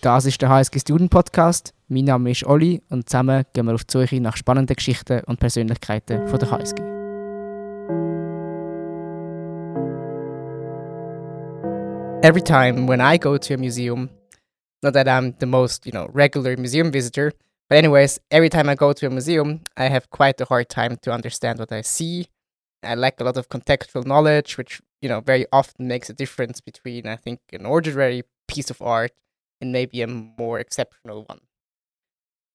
Das ist der HSG Student Podcast. Mein Name ist Olli und zusammen gehen wir auf die Suche nach spannenden Geschichten und Persönlichkeiten von der HSG. Every time when I go to a museum, not that I'm the most, you know, regular museum visitor, but anyways, every time I go to a museum, I have quite a hard time to understand what I see. I lack a lot of contextual knowledge, which you know very often makes a difference between I think an ordinary piece of art and maybe a more exceptional one.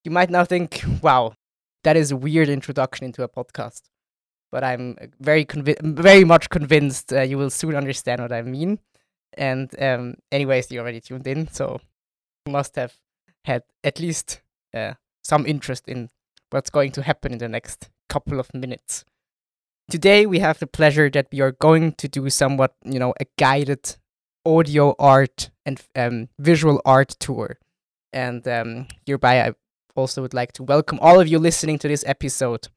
You might now think, "Wow, that is a weird introduction into a podcast," but I'm very convi- very much convinced uh, you will soon understand what I mean. And um, anyways, you already tuned in, so you must have had at least uh, some interest in what's going to happen in the next couple of minutes. Today we have the pleasure that we are going to do somewhat, you know, a guided audio art and um, visual art tour. And um, hereby, I also would like to welcome all of you listening to this episode.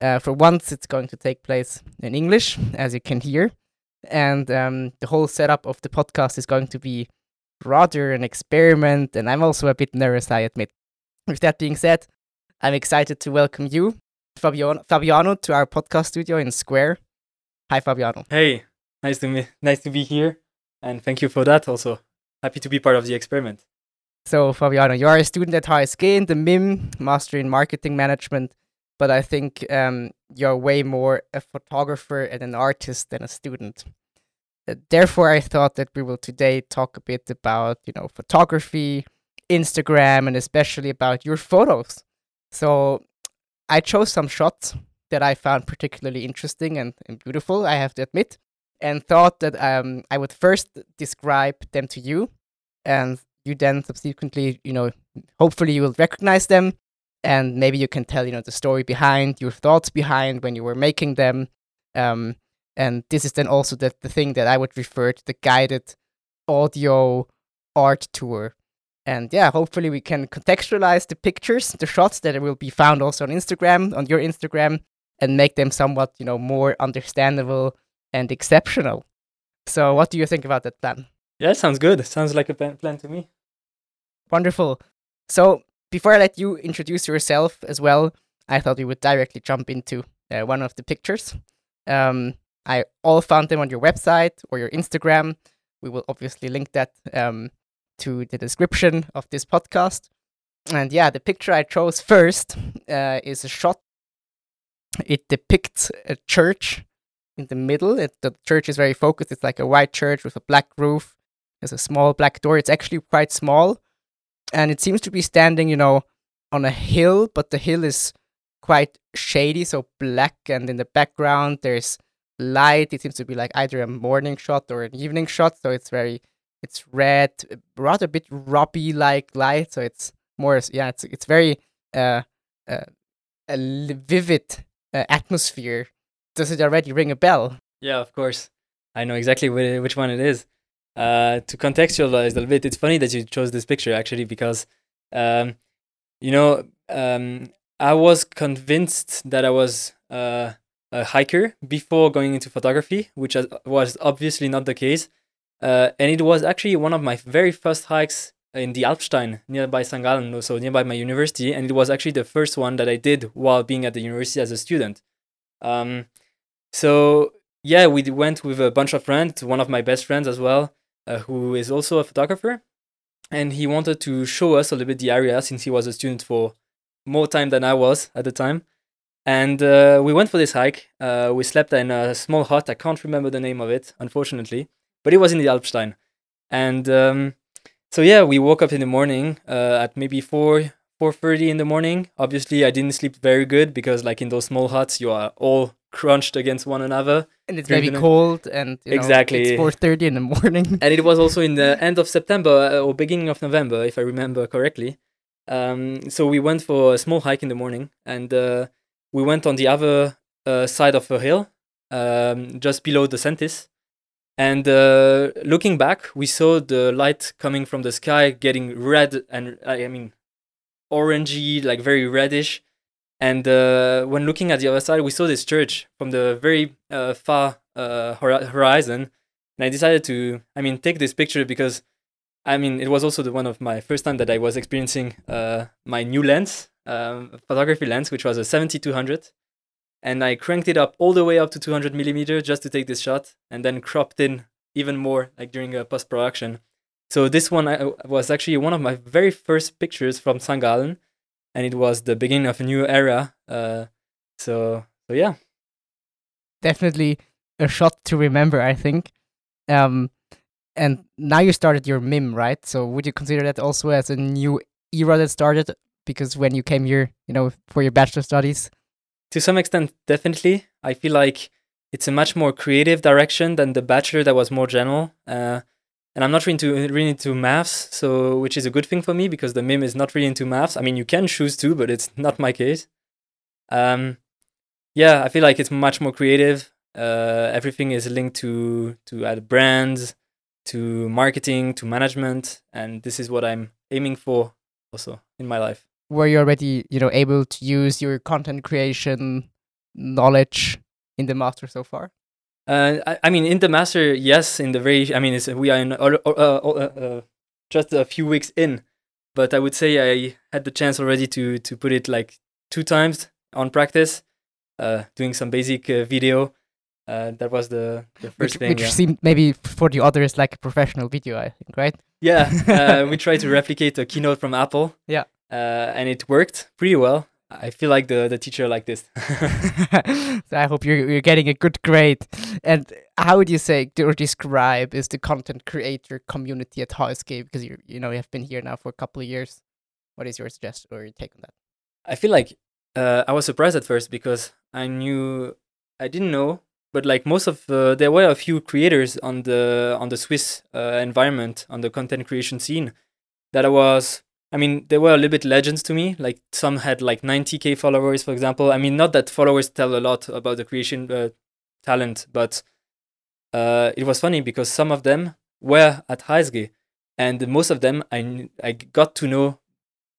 Uh, for once, it's going to take place in English, as you can hear. And um, the whole setup of the podcast is going to be rather an experiment. And I'm also a bit nervous, I admit. With that being said, I'm excited to welcome you, Fabiano, Fabiano, to our podcast studio in Square. Hi, Fabiano. Hey, nice to me, nice to be here, and thank you for that. Also, happy to be part of the experiment. So, Fabiano, you are a student at HSG in the MIM, Master in Marketing Management, but I think um, you're way more a photographer and an artist than a student. Uh, therefore, I thought that we will today talk a bit about, you know, photography, Instagram, and especially about your photos. So, I chose some shots that I found particularly interesting and, and beautiful, I have to admit, and thought that um, I would first describe them to you, and you then subsequently, you know, hopefully you will recognize them, and maybe you can tell, you know, the story behind, your thoughts behind when you were making them. Um, and this is then also the, the thing that I would refer to the guided audio art tour and yeah, hopefully we can contextualize the pictures, the shots that will be found also on Instagram, on your Instagram, and make them somewhat, you know, more understandable and exceptional. So, what do you think about that plan? Yeah, sounds good. Sounds like a plan to me. Wonderful. So, before I let you introduce yourself as well, I thought we would directly jump into uh, one of the pictures. Um, I all found them on your website or your Instagram. We will obviously link that um, to the description of this podcast. And yeah, the picture I chose first uh, is a shot. It depicts a church in the middle. It, the church is very focused. It's like a white church with a black roof. There's a small black door. It's actually quite small. And it seems to be standing, you know, on a hill, but the hill is quite shady, so black. And in the background, there's light. It seems to be like either a morning shot or an evening shot. So it's very it's red, rather a bit rubby like light. So it's more, yeah, it's it's very uh, uh a vivid uh, atmosphere. Does it already ring a bell? Yeah, of course. I know exactly which one it is. Uh, to contextualize a little bit, it's funny that you chose this picture actually because, um, you know, um, I was convinced that I was uh, a hiker before going into photography, which was obviously not the case. Uh, and it was actually one of my very first hikes in the Alpstein nearby St. Gallen, so nearby my university. And it was actually the first one that I did while being at the university as a student. Um, so yeah, we went with a bunch of friends, one of my best friends as well, uh, who is also a photographer. And he wanted to show us a little bit the area since he was a student for more time than I was at the time. And uh, we went for this hike. Uh, we slept in a small hut. I can't remember the name of it, unfortunately but it was in the Alpstein. And um, so yeah, we woke up in the morning uh, at maybe four four thirty in the morning. Obviously, I didn't sleep very good because like in those small huts, you are all crunched against one another, and it's very cold. And exactly, know, it's four thirty in the morning. and it was also in the end of September uh, or beginning of November, if I remember correctly. Um, so we went for a small hike in the morning, and uh, we went on the other uh, side of a hill, um, just below the Säntis. And uh, looking back, we saw the light coming from the sky getting red and I mean orangey, like very reddish. And uh, when looking at the other side, we saw this church from the very uh, far uh, horizon. And I decided to, I mean, take this picture because I mean, it was also the one of my first time that I was experiencing uh, my new lens, um, photography lens, which was a 7200, and I cranked it up all the way up to 200 millimeter just to take this shot, and then cropped in even more, like during a post production. So this one I, was actually one of my very first pictures from St. Gallen, and it was the beginning of a new era. Uh, so so yeah, definitely a shot to remember. I think. Um, and now you started your MIM, right? So would you consider that also as a new era that started because when you came here, you know, for your bachelor studies? To some extent, definitely. I feel like it's a much more creative direction than the bachelor that was more general. Uh, and I'm not really into really into maths, so which is a good thing for me because the MIM is not really into maths. I mean, you can choose to, but it's not my case. Um, yeah, I feel like it's much more creative. Uh, everything is linked to to uh, brands, to marketing, to management, and this is what I'm aiming for also in my life. Were you already, you know, able to use your content creation knowledge in the master so far? Uh, I, I, mean, in the master, yes. In the very, I mean, we are in, uh, uh, uh, just a few weeks in, but I would say I had the chance already to to put it like two times on practice, uh, doing some basic uh, video, uh, that was the, the first which, thing. Which yeah. seemed maybe for the others like a professional video, I think, right? Yeah, uh, we tried to replicate a keynote from Apple. Yeah, uh, and it worked pretty well. I feel like the the teacher like this. so I hope you're you're getting a good grade. And how would you say or describe is the content creator community at HSG? Because you you know you have been here now for a couple of years. What is your suggestion or your take on that? I feel like uh, I was surprised at first because I knew I didn't know but like most of uh, there were a few creators on the on the Swiss uh, environment on the content creation scene that I was I mean they were a little bit legends to me like some had like 90k followers for example I mean not that followers tell a lot about the creation uh, talent but uh, it was funny because some of them were at HSG, and most of them I I got to know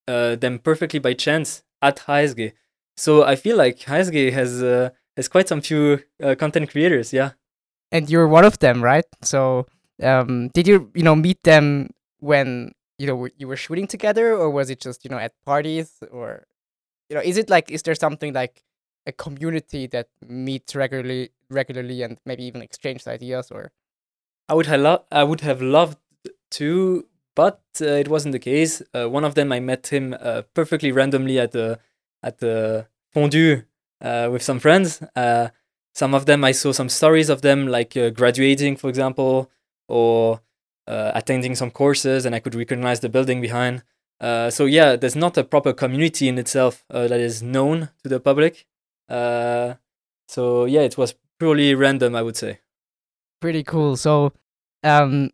uh, them perfectly by chance at HSG. so I feel like HSG has uh, there's quite some few uh, content creators, yeah. And you're one of them, right? So, um, did you you know meet them when you know you were shooting together, or was it just you know at parties, or you know is it like is there something like a community that meets regularly regularly and maybe even exchanges ideas, or? I would have lo- I would have loved to, but uh, it wasn't the case. Uh, one of them I met him uh, perfectly randomly at the at the fondue uh, with some friends. Uh, some of them I saw some stories of them like uh, graduating, for example, or attending some courses, and I could recognize the building behind. so yeah, there's not a proper community in itself that is known to the public. so yeah, it was purely random, I would say. Pretty cool. So, um,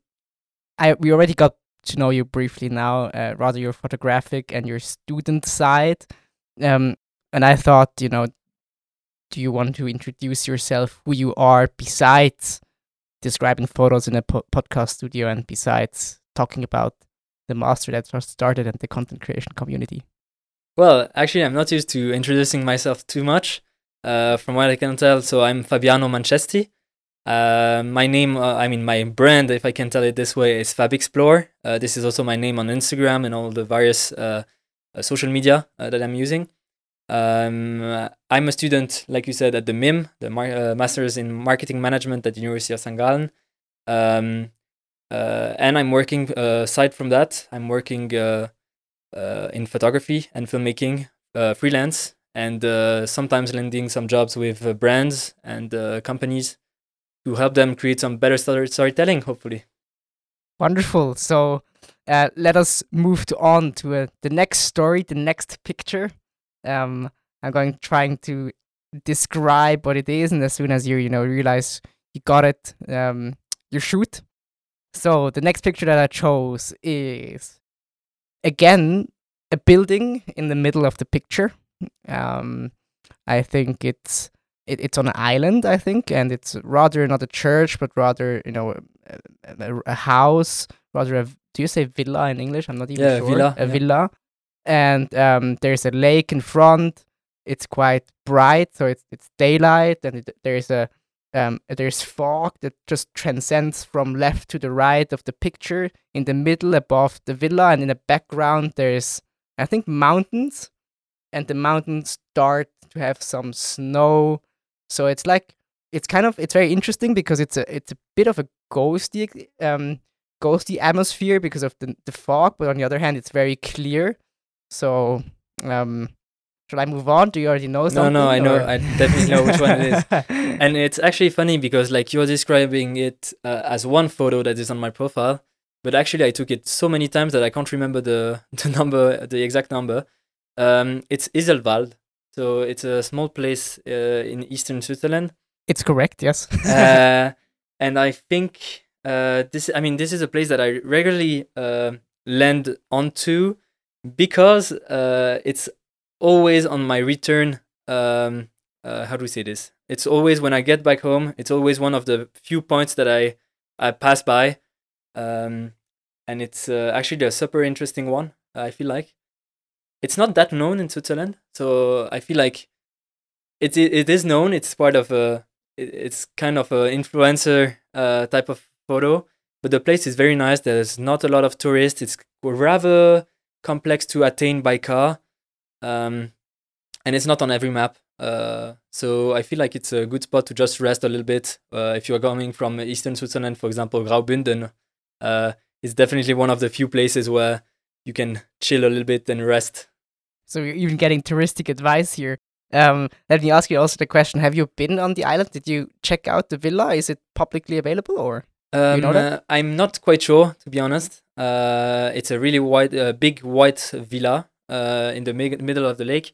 I we already got to know you briefly now, uh, rather your photographic and your student side. Um, and I thought, you know, do you want to introduce yourself, who you are, besides describing photos in a po- podcast studio and besides talking about the master that just started and the content creation community? Well, actually, I'm not used to introducing myself too much. Uh, from what I can tell, so I'm Fabiano Mancesti. Uh, my name, uh, I mean, my brand, if I can tell it this way, is Fab Explore. Uh, this is also my name on Instagram and all the various uh, uh, social media that I'm using. Um, I'm a student, like you said, at the MIM, the Mar- uh, Masters in Marketing Management at the University of St. Gallen. Um, uh, and I'm working, uh, aside from that, I'm working uh, uh, in photography and filmmaking uh, freelance and sometimes landing some jobs with brands and companies to help them create some better story- storytelling, hopefully. Wonderful. So let us move to on to the next story, the next picture um, I'm going trying to describe what it is, and as soon as you you know realize you got it, um, you shoot. So the next picture that I chose is again a building in the middle of the picture. Um, I think it's it, it's on an island, I think, and it's rather not a church, but rather you know a, a, a house, rather a do you say villa in English? I'm not even yeah, sure. Villa, a yeah. villa and um, there's a lake in front. It's quite bright, so it's it's daylight, and it, there's a um, there's fog that just transcends from left to the right of the picture. In the middle, above the villa, and in the background, there's I think mountains, and the mountains start to have some snow. So it's like it's kind of it's very interesting because it's a it's a bit of a ghosty um ghosty atmosphere because of the the fog, but on the other hand, it's very clear. So um should I move on? Do you already know No, something? no, I know. I definitely know which one it is. And it's actually funny because like you're describing it uh, as one photo that is on my profile, but actually I took it so many times that I can't remember the the number, the exact number. Um, it's Iseltwald, so it's a small place uh, in eastern Switzerland. it's correct, yes. uh, and I think uh, this. I mean, this is a place that I regularly uh, land onto because uh, it's always on my return. Um, uh, how do we say this? It's always when I get back home. It's always one of the few points that I I pass by, um, and it's uh, actually a super interesting one. I feel like it's not that known in Switzerland, so I feel like it it, is known. It's part of a it- it's kind of a influencer uh, type of photo, but the place is very nice. There's not a lot of tourists. It's rather complex to attain by car, um, and it's not on every map. Uh, so I feel like it's a good spot to just rest a little bit. Uh, if you are coming from eastern Switzerland, for example, Graubünden, uh, it's definitely one of the few places where you can chill a little bit and rest. So you're even getting touristic advice here. Um, let me ask you also the question: Have you been on the island? Did you check out the villa? Is it publicly available or? Um, know that? uh, I'm not quite sure, to be honest. Uh, it's a really wide, uh, big white villa uh, in the mig- middle of the lake.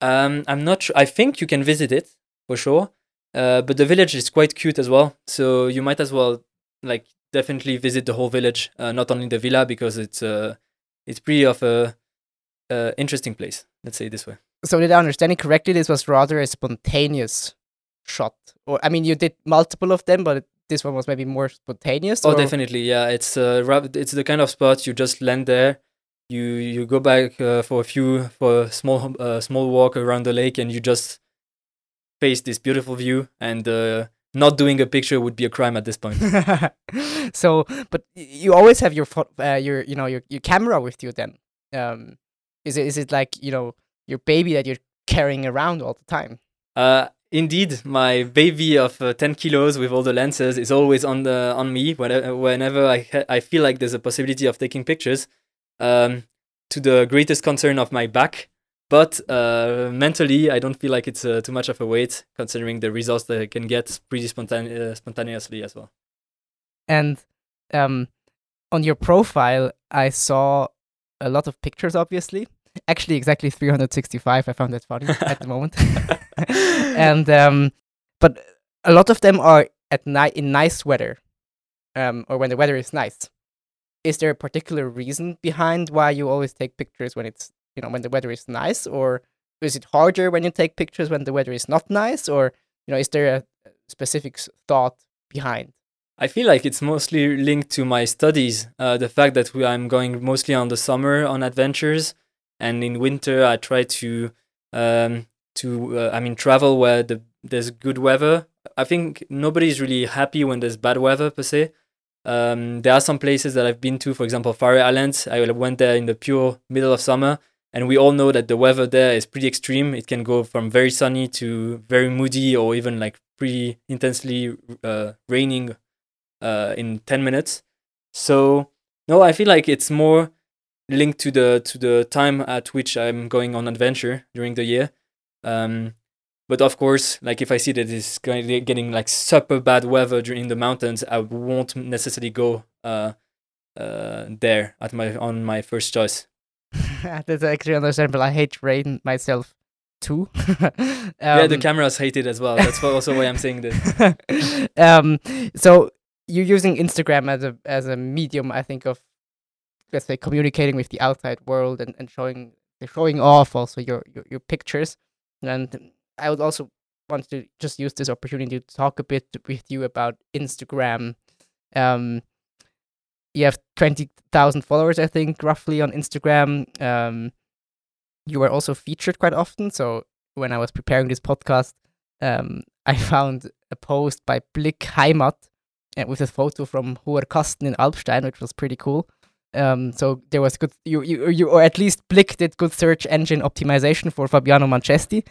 Um, I'm not sure. I think you can visit it for sure. Uh, but the village is quite cute as well. So you might as well, like, definitely visit the whole village, uh, not only the villa, because it's uh, it's pretty of a uh, interesting place. Let's say it this way. So did I understand it correctly? This was rather a spontaneous shot, or I mean, you did multiple of them, but this one was maybe more spontaneous. Oh, or- definitely. Yeah, it's uh, it's the kind of spot you just land there. You you go back uh, for a few for a small uh, small walk around the lake, and you just face this beautiful view. And uh, not doing a picture would be a crime at this point. so, but you always have your uh, your you know your, your camera with you. Then, um, is it is it like you know your baby that you're carrying around all the time? Uh, indeed, my baby of uh, ten kilos with all the lenses is always on the on me whenever whenever I ha- I feel like there's a possibility of taking pictures. Um, to the greatest concern of my back. But uh, mentally, I don't feel like it's uh, too much of a weight, considering the results that I can get pretty spontane- uh, spontaneously as well. And um, on your profile, I saw a lot of pictures. Obviously, actually, exactly 365. I found that funny at the moment. and um, but a lot of them are at night in nice weather, um, or when the weather is nice. Is there a particular reason behind why you always take pictures when it's you know when the weather is nice, or is it harder when you take pictures when the weather is not nice, or you know is there a specific thought behind? I feel like it's mostly linked to my studies. Uh, the fact that we, I'm going mostly on the summer on adventures, and in winter I try to um, to uh, I mean travel where the there's good weather. I think nobody's really happy when there's bad weather per se. Um, there are some places that I've been to, for example, Faroe Islands. I went there in the pure middle of summer, and we all know that the weather there is pretty extreme. It can go from very sunny to very moody, or even like pretty intensely uh, raining uh, in 10 minutes. So no, I feel like it's more linked to the to the time at which I'm going on adventure during the year. Um, but of course, like if I see that it's getting like super bad weather during the mountains, I won't necessarily go uh, uh, there at my on my first choice. That's actually understandable. I hate rain myself too. yeah, the Um, cameras hate it as well. That's also why I'm saying this. um, so you're using Instagram as a as a medium, I think, of let's say communicating with the outside world and, and showing showing off also your, your your pictures. And I would also want to just use this opportunity to talk a bit with you about Instagram. Um, you have twenty thousand followers, I think, roughly on Instagram. Um, you are also featured quite often. So when I was preparing this podcast, um, I found a post by Blick Heimat uh, with a photo from Hoher Kasten in Alpstein, which was pretty cool. Um, so there was good, you, you, you, or at least Blick did good search engine optimization for Fabiano Manchesti.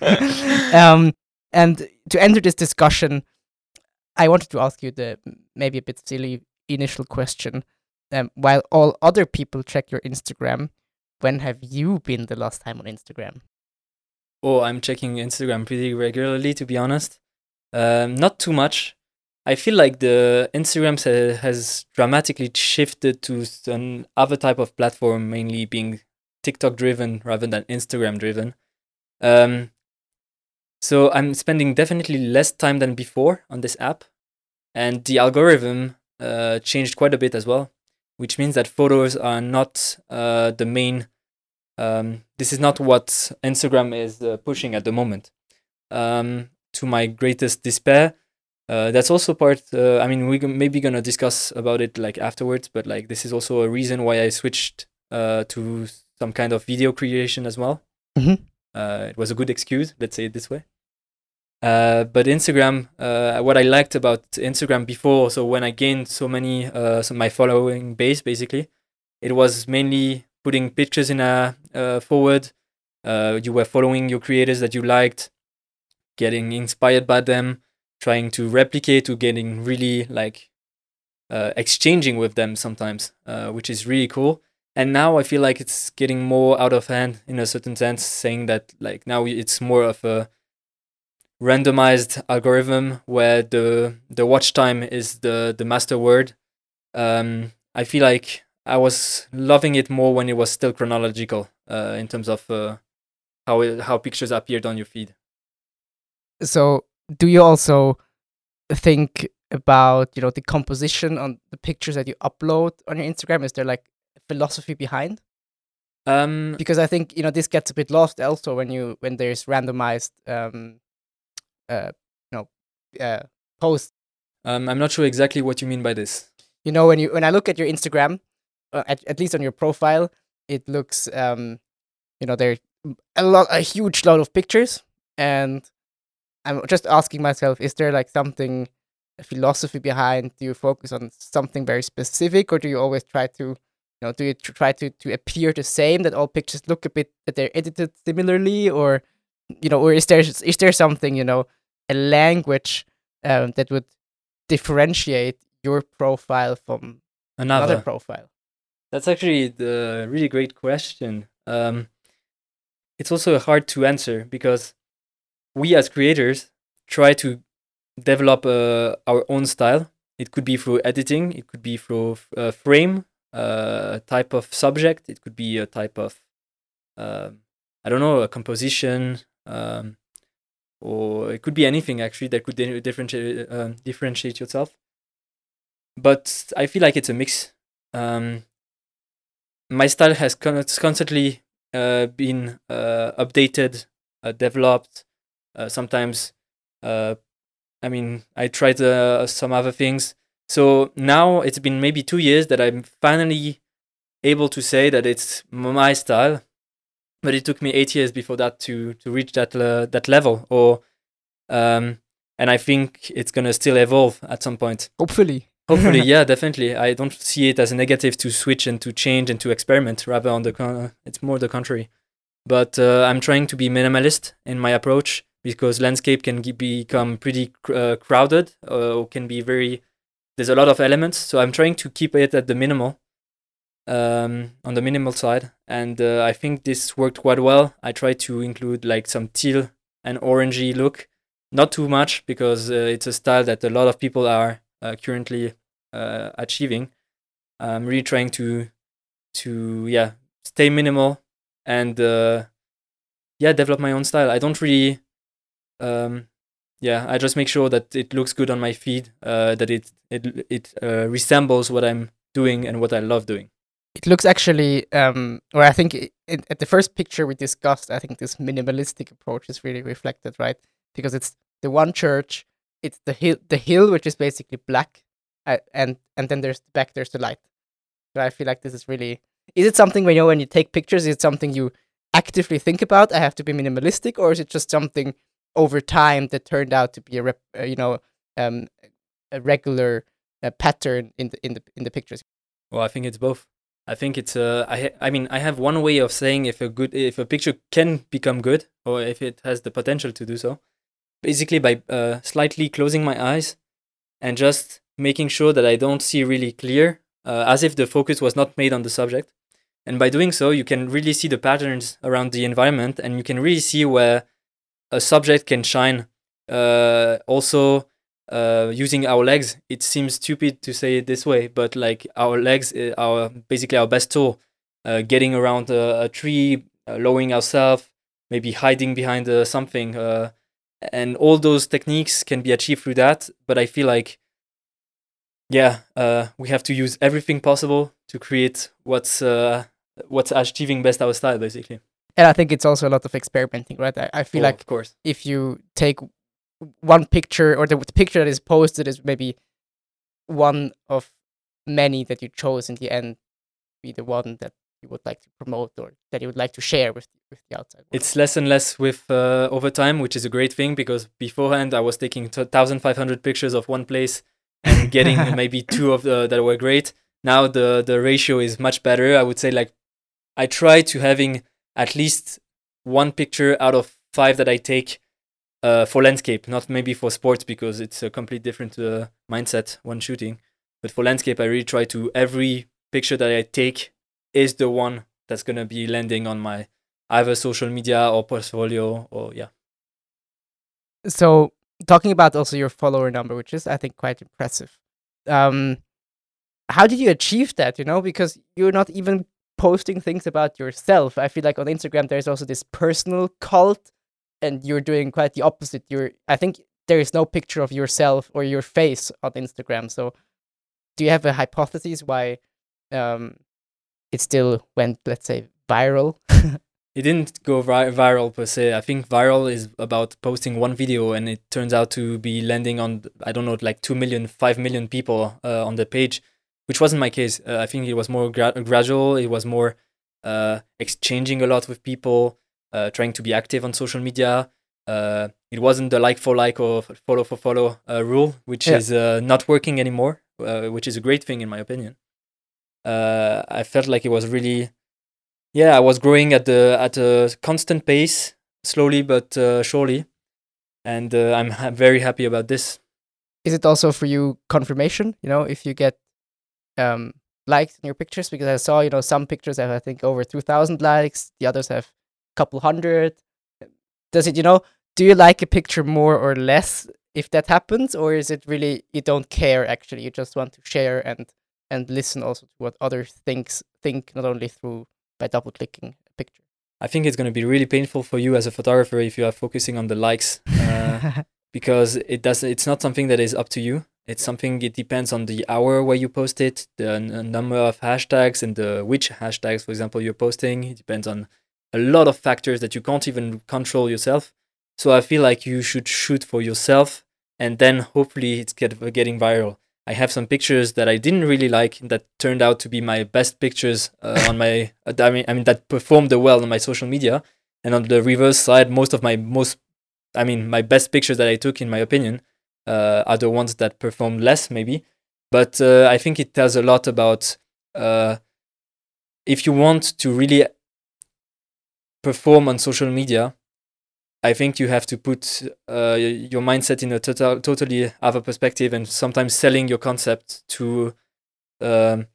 um, and to enter this discussion, I wanted to ask you the maybe a bit silly initial question. Um, while all other people check your Instagram, when have you been the last time on Instagram? Oh, I'm checking Instagram pretty regularly, to be honest. Um, not too much. I feel like the Instagram has dramatically shifted to an other type of platform, mainly being TikTok driven rather than Instagram driven. Um, so I'm spending definitely less time than before on this app, and the algorithm uh, changed quite a bit as well, which means that photos are not uh, the main. Um, this is not what Instagram is uh, pushing at the moment. Um, to my greatest despair, uh, that's also part. Uh, I mean, we maybe gonna discuss about it like afterwards, but like this is also a reason why I switched uh, to some kind of video creation as well. Mm-hmm. Uh, it was a good excuse, let's say it this way. Uh, but Instagram, uh, what I liked about Instagram before, so when I gained so many, uh, so my following base basically, it was mainly putting pictures in a uh, forward. Uh, you were following your creators that you liked, getting inspired by them, trying to replicate, to getting really like uh, exchanging with them sometimes, uh, which is really cool. And now i feel like it's getting more out of hand in a certain sense saying that like now it's more of a randomized algorithm where the the watch time is the the master word. Um i feel like i was loving it more when it was still chronological uh in terms of uh how it, how pictures appeared on your feed. So do you also think about you know the composition on the pictures that you upload on your instagram is there like philosophy behind? Um, because I think you know this gets a bit lost also when you when there's randomized um, uh, you know, uh, posts. Um, I'm not sure exactly what you mean by this. You know, when you when I look at your Instagram, uh, at at least on your profile, it looks um, you know, there a lot a huge lot of pictures, and I'm just asking myself, is there like something a philosophy behind? Do you focus on something very specific, or do you always try to you know, do you try to, to appear the same that all pictures look a bit that they're edited similarly, or you know, or is there is there something you know, a language um, that would differentiate your profile from another, another profile? That's actually the really great question. Um, it's also hard to answer because we as creators try to develop uh, our own style. It could be through editing, it could be through uh, frame, a type of subject. It could be a type of, uh, I don't know, a composition, um, or it could be anything actually that could differentiate uh, differentiate yourself. But I feel like it's a mix. Um, my style has con- constantly uh, been uh, updated, uh, developed. Uh, sometimes, uh, I mean, I tried some other things so now it's been maybe two years that I'm finally able to say that it's my style, but it took me eight years before that to to reach that uh, that level. Or um, and I think it's gonna still evolve at some point. Hopefully. Hopefully, yeah, definitely. I don't see it as a negative to switch and to change and to experiment. Rather, on the con- it's more the contrary. But uh, I'm trying to be minimalist in my approach because landscape can become pretty uh, crowded uh, or can be very there's a lot of elements, so I'm trying to keep it at the minimal, um, on the minimal side, and uh, I think this worked quite well. I tried to include like some teal and orangey look, not too much because uh, it's a style that a lot of people are uh, currently uh, achieving. I'm really trying to to yeah stay minimal and yeah develop my own style. I don't really um, yeah i just make sure that it looks good on my feed uh, that it it it uh, resembles what i'm doing and what i love doing. It looks actually um or i think it, it, at the first picture we discussed i think this minimalistic approach is really reflected right? Because it's the one church it's the hill the hill which is basically black uh, and and then there's the back there's the light. So i feel like this is really is it something when you know when you take pictures is it something you actively think about i have to be minimalistic or is it just something over time that turned out to be a rep, uh, you know um, a regular uh, pattern in the in the in the pictures? Well, I think it's both. I think it's uh, I I mean I have one way of saying if a good if a picture can become good or if it has the potential to do so, basically by uh, slightly closing my eyes and just making sure that I don't see really clear, uh, as if the focus was not made on the subject. And by doing so, you can really see the patterns around the environment, and you can really see where a subject can shine. Uh, also, uh, using our legs, it seems stupid to say it this way, but like our legs uh, are basically our best tool. Uh, getting around a, a tree, uh, lowering ourselves, maybe hiding behind uh, something, and all those techniques can be achieved through that. But I feel like, yeah, we have to use everything possible to create what's what's achieving best our style, basically. And I think it's also a lot of experimenting, right? I, I feel Oh, like of course. if you take one picture or the, the picture that is posted is maybe one of many that you chose in the end be the one that you would like to promote or that you would like to share with with the outside world. It's less and less with uh, over time, which is a great thing because beforehand I was taking 1,500 pictures of one place and getting maybe two of the that were great. Now the the ratio is much better. I would say like I try to having at least one picture out of five that I take uh, for landscape, not maybe for sports because it's a complete different uh, mindset when shooting. But for landscape, I really try to every picture that I take is the one that's gonna be landing on my either social media or portfolio or yeah. so talking about also your follower number which is i think quite impressive um how did you achieve that you know because you're not even posting things about yourself i feel like on instagram there's also this personal cult and you're doing quite the opposite. You're i think there is no picture of yourself or your face on instagram. So do you have a hypothesis why um it still went let's say viral? It didn't go vi- viral per se. I think viral is about posting one video and it turns out to be landing on I don't know like 2 million, 5 million people uh, on the page, which wasn't my case. Uh, I think it was more gra- gradual. It was more uh, exchanging a lot with people, uh, trying to be active on social media. Uh, it wasn't the like for like or follow for follow uh, rule, which Yeah. is uh, not working anymore, uh, which is a great thing in my opinion. Uh, I felt like it was really yeah, I was growing at the at a constant pace, slowly but uh, surely, and uh, I'm ha- very happy about this. is it also for you confirmation you know if you get um likes in your pictures because i saw you know some pictures have i think over 2000 likes the others have a couple hundred does it you know do you like a picture more or less if that happens or is it really you don't care actually you just want to share and and listen also to what others thinks think not only through by double clicking a picture I think it's going to be really painful for you as a photographer if you are focusing on the likes, uh, because it does. It's not something that is up to you. It's something. It depends on the hour where you post it, the n- number of hashtags, and the which hashtags, for example, you're posting. It depends on a lot of factors that you can't even control yourself. So I feel like you should shoot for yourself, and then hopefully it's get, getting viral. I have some pictures that I didn't really like that turned out to be my best pictures uh, on my. Uh, I mean, I mean that performed the well on my social media. And on the reverse side, most of my most, I mean, my best pictures that I took, in my opinion, uh, are ones that perform less, maybe. But uh, I think it tells a lot about uh, if you want to really perform on social media. I think you have to put uh, your mindset in a total, totally other perspective, and sometimes selling your concept to, um,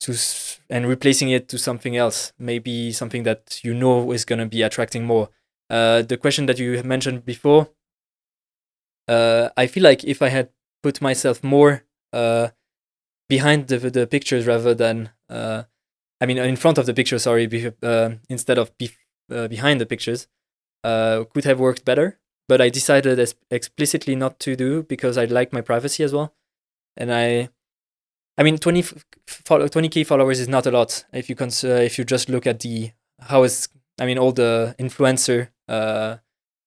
to s- and replacing it to something else, maybe something that you know is gonna be attracting more. Uh, the question that you mentioned before, uh, I feel like if I had put myself more uh, behind the the pictures rather than, uh, I mean, in front of the picture, sorry, be, uh, instead of be, uh, behind the pictures, uh, could have worked better. But I decided es- explicitly not to do because I like my privacy as well, and I, I mean, 20 follow, 20k followers is not a lot if you cons- if you just look at the how is I mean all the influencer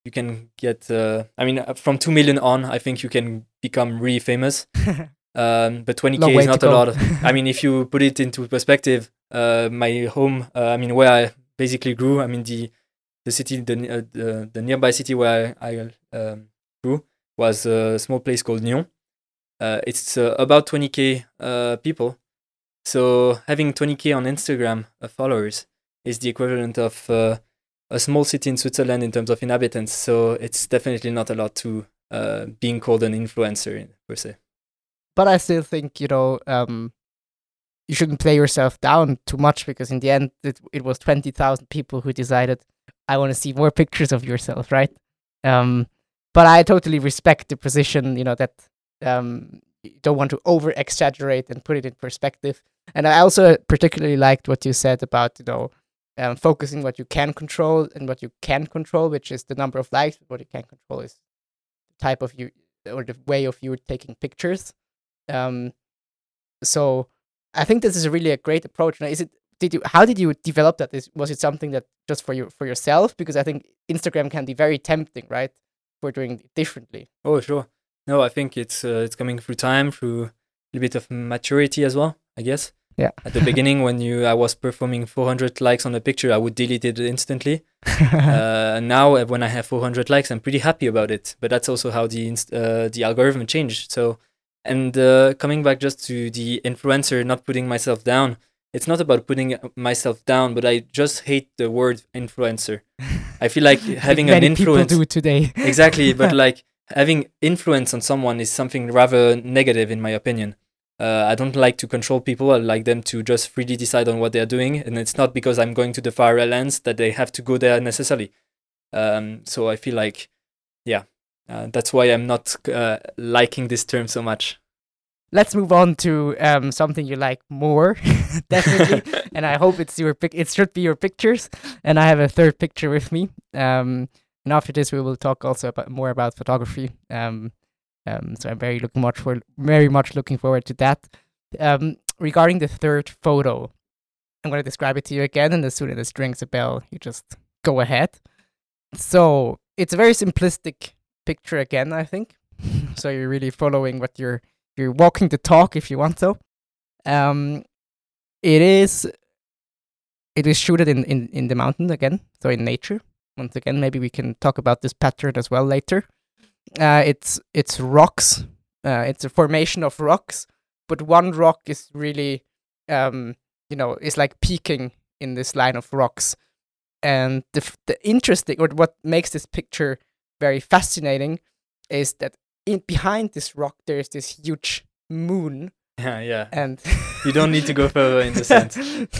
you can get uh, I mean uh, from 2 million on I think you can become really famous um but 20k Long is not a go. lot of, I mean if you put it into perspective uh my home uh, I mean where I basically grew I mean the the city, the uh, the, the nearby city where I, I um, grew was a small place called Nyon. Uh, it's uh, about 20k uh, people. So having 20k on Instagram uh, followers is the equivalent of uh, a small city in Switzerland in terms of inhabitants. So it's definitely not a lot to uh, being called an influencer per se. But I still think you know um, you shouldn't play yourself down too much because in the end it, it was 20,000 people who decided I want to see more pictures of yourself, right? Um, but I totally respect the position, you know, that um, you don't want to over exaggerate and put it in perspective. And I also particularly liked what you said about, you know, um, focusing what you can control and what you can control, which is the number of likes. What you can control is the type of you or the way of you taking pictures. Um, so I think this is a really a great approach. Now, is it? Did you? How did you develop that? Is was it something that just for you for yourself? Because I think Instagram can be very tempting, right? For doing it differently. Oh, sure. No, I think it's uh, it's coming through time, through a little bit of maturity as well. I guess. Yeah. At the beginning, when you I was performing 400 likes on a picture, I would delete it instantly. uh, now, uh, when I have 400 likes, I'm pretty happy about it. But that's also how the inst- uh, the algorithm changed. So, and uh, coming back just to the influencer, not putting myself down. It's not about putting myself down, but I just hate the word influencer. I feel like having an influence people do today. exactly but like having influence on someone is something rather negative in my opinion uh, i don't like to control people i like them to just freely decide on what they're doing and it's not because i'm going to the far lands that they have to go there necessarily um, so i feel like yeah uh, that's why i'm not uh, liking this term so much Let's move on to um, something you like more, definitely. and I hope it's your pic. It should be your pictures. And I have a third picture with me. Um, and after this, we will talk also about more about photography. Um, um, so I'm very looking much for very much looking forward to that. Um, regarding the third photo, I'm going to describe it to you again, and as soon as it rings a bell, you just go ahead. So it's a very simplistic picture again, I think. so you're really following what you're you're walking the talk if you want to. Um, it is it is shooted in, in, in the mountain again, so in nature. Once again, maybe we can talk about this pattern as well later. Uh, it's it's rocks. Uh, it's a formation of rocks, but one rock is really, um, you know, is like peaking in this line of rocks. And the f- the interesting or what makes this picture very fascinating is that in behind this rock there is this huge moon yeah yeah and you don't need to go further in the sense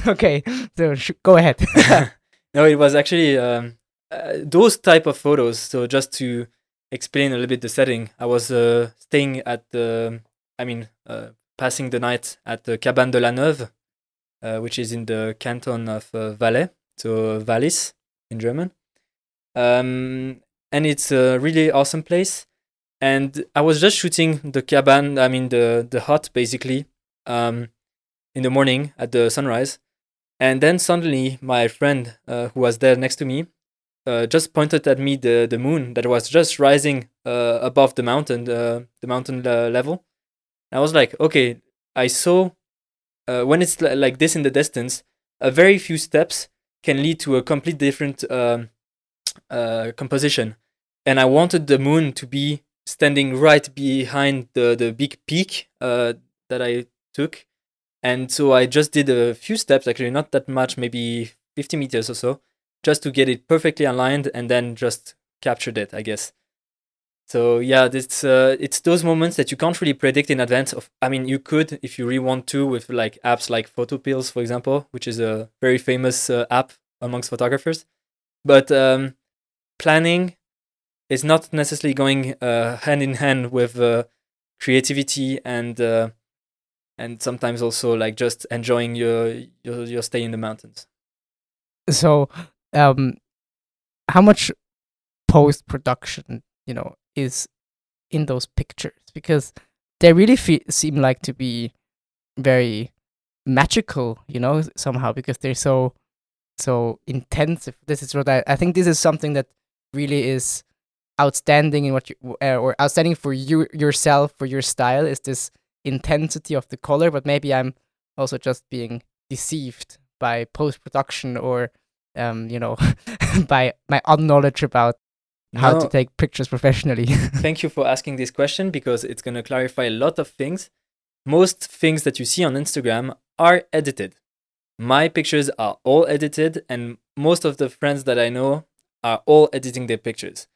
okay so sh- go ahead no it was actually um, uh, those type of photos so just to explain a little bit the setting. I was uh, staying at the i mean uh, passing the night at the cabane de la neuve uh, which is in the canton of uh, valais so wallis in german. Um, and it's a really awesome place. And i was just shooting the cabane i mean the the hut basically um, in the morning at the sunrise. And then suddenly my friend uh, who was there next to me uh, just pointed at me the, the moon that was just rising uh, above the mountain uh, the mountain le- level. I was like okay i saw uh, when it's li- like this in the distance a very few steps can lead to a complete different um, uh, composition. And i wanted the moon to be standing right behind the, the big peak uh, that i took. And so I just did a few steps, actually, not that much, maybe 50 meters or so, just to get it perfectly aligned and then just captured it, I guess. So yeah, it's uh, it's those moments that you can't really predict in advance. Of I mean, you could if you really want to with like apps like Photopills, for example, which is a very famous uh, app amongst photographers. But um, planning is not necessarily going uh, hand in hand with uh, creativity and uh, and sometimes also like just enjoying your your, your stay in the mountains so um how much post production you know is in those pictures? Because they really fe- seem like to be very magical you know somehow because they're so so intensive. This is what i, I think this is something that really is outstanding in what you uh, or outstanding for you yourself for your style is this intensity of the color but maybe i'm also just being deceived by post production or um, you know, by my unknowledge about how No, to take pictures professionally. thank you for asking this question because it's going to clarify a lot of things. Most things that you see on Instagram are edited. My pictures are all edited, and most of the friends that I know are all editing their pictures.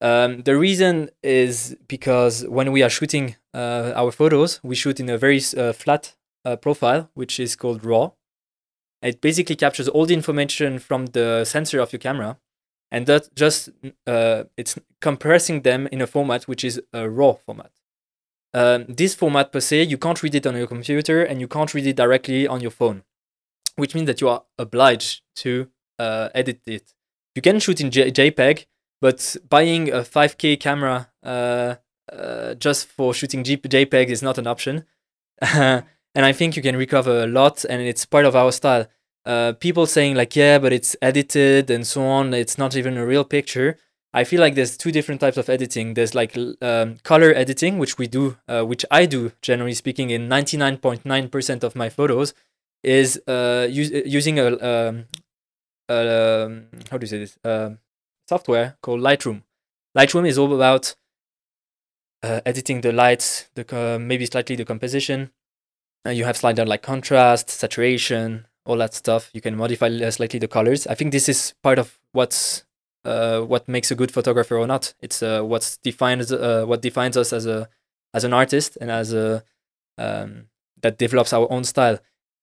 Um, the reason is because when we are shooting uh, our photos, we shoot in a very uh, flat uh, profile, which is called RAW. It basically captures all the information from the sensor of your camera, and that just uh, it's compressing them in a format which is a RAW format. Um, this format per se, you can't read it on your computer, and you can't read it directly on your phone, which means that you are obliged to uh, edit it. You can shoot in J- JPEG, but buying a 5K camera uh, uh, just for shooting G- JPEG is not an option. and I think you can recover a lot, and it's part of our style. Uh, people saying like, yeah, but it's edited and so on. It's not even a real picture. I feel like there's two different types of editing. There's like um, color editing, which we do, uh, which I do generally speaking in 99.9% of my photos, is uh, us- using a um, a, um, how do you say this um, software called Lightroom. Lightroom is all about uh, editing the lights, the co- maybe slightly the composition. Uh, you have slider like contrast, saturation, all that stuff. You can modify uh, slightly the colors. I think this is part of what's uh, what makes a good photographer or not. It's uh, defines uh, what defines us as a as an artist and as a um, that develops our own style.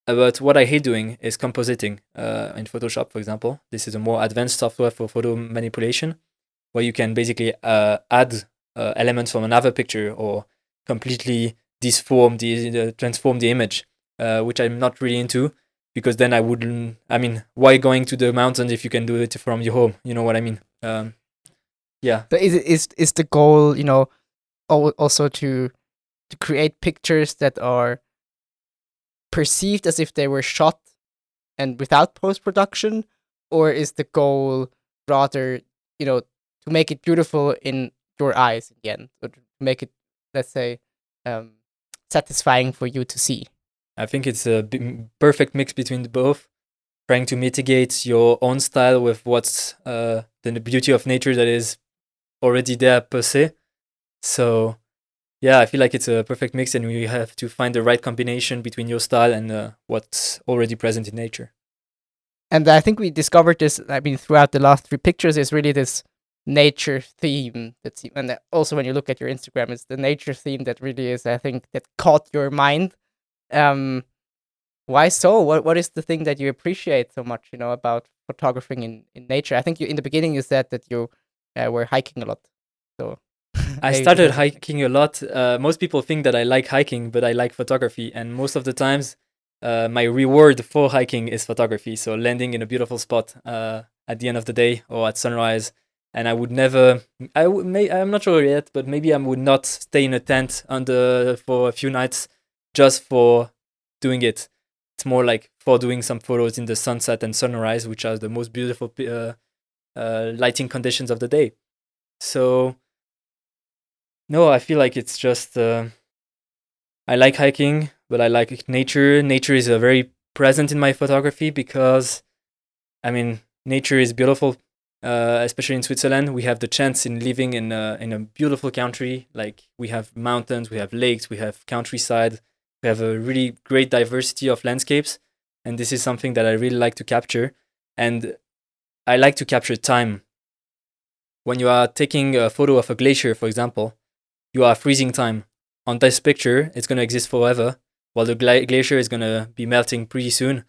Uh, But what I hate doing is compositing uh, in Photoshop, for example. This is a more advanced software for photo manipulation, where you can basically add elements from another picture or completely disform the, the transform the image, uh, which I'm not really into because then I wouldn't. I mean, why going to the mountains if you can do it from your home? You know what I mean? Um, yeah. So is is is the goal, you know, also to to create pictures that are perceived as if they were shot and without post production, or is the goal rather, you know, to make it beautiful in your eyes again, or to make it, let's say, um, satisfying for you to see? I think it's a b- perfect mix between the both, trying to mitigate your own style with what's uh, the beauty of nature that is already there per se. So, yeah, I feel like it's a perfect mix, and we have to find the right combination between your style and uh, what's already present in nature. and I think we discovered this. I mean, throughout the last three pictures, is really this nature theme. That's and also when you look at your Instagram, it's the nature theme that really is. I think that caught your mind. Um, why so? What what is the thing that you appreciate so much? You know about photographing in in nature. I think you in the beginning you said that you uh, were hiking a lot. So I started hiking a lot. Uh, most people think that I like hiking, but I like photography, and most of the times, uh, my reward for hiking is photography. So landing in a beautiful spot uh, at the end of the day or at sunrise, and I would never. I would. May, I'm not sure yet, but maybe I would not stay in a tent under for a few nights just for doing it. It's more like for doing some photos in the sunset and sunrise, which are the most beautiful uh, uh, lighting conditions of the day. So no, I feel like it's just uh, I like hiking, but I like nature. Nature is a very present in my photography because I mean nature is beautiful. Uh, especially in Switzerland, we have the chance in living in a, in a beautiful country. Like we have mountains, we have lakes, we have countryside, we have a really great diversity of landscapes, and this is something that I really like to capture. And I like to capture time. When you are taking a photo of a glacier, for example, you are freezing time. On this picture, it's going to exist forever, while the gla- glacier is going to be melting pretty soon.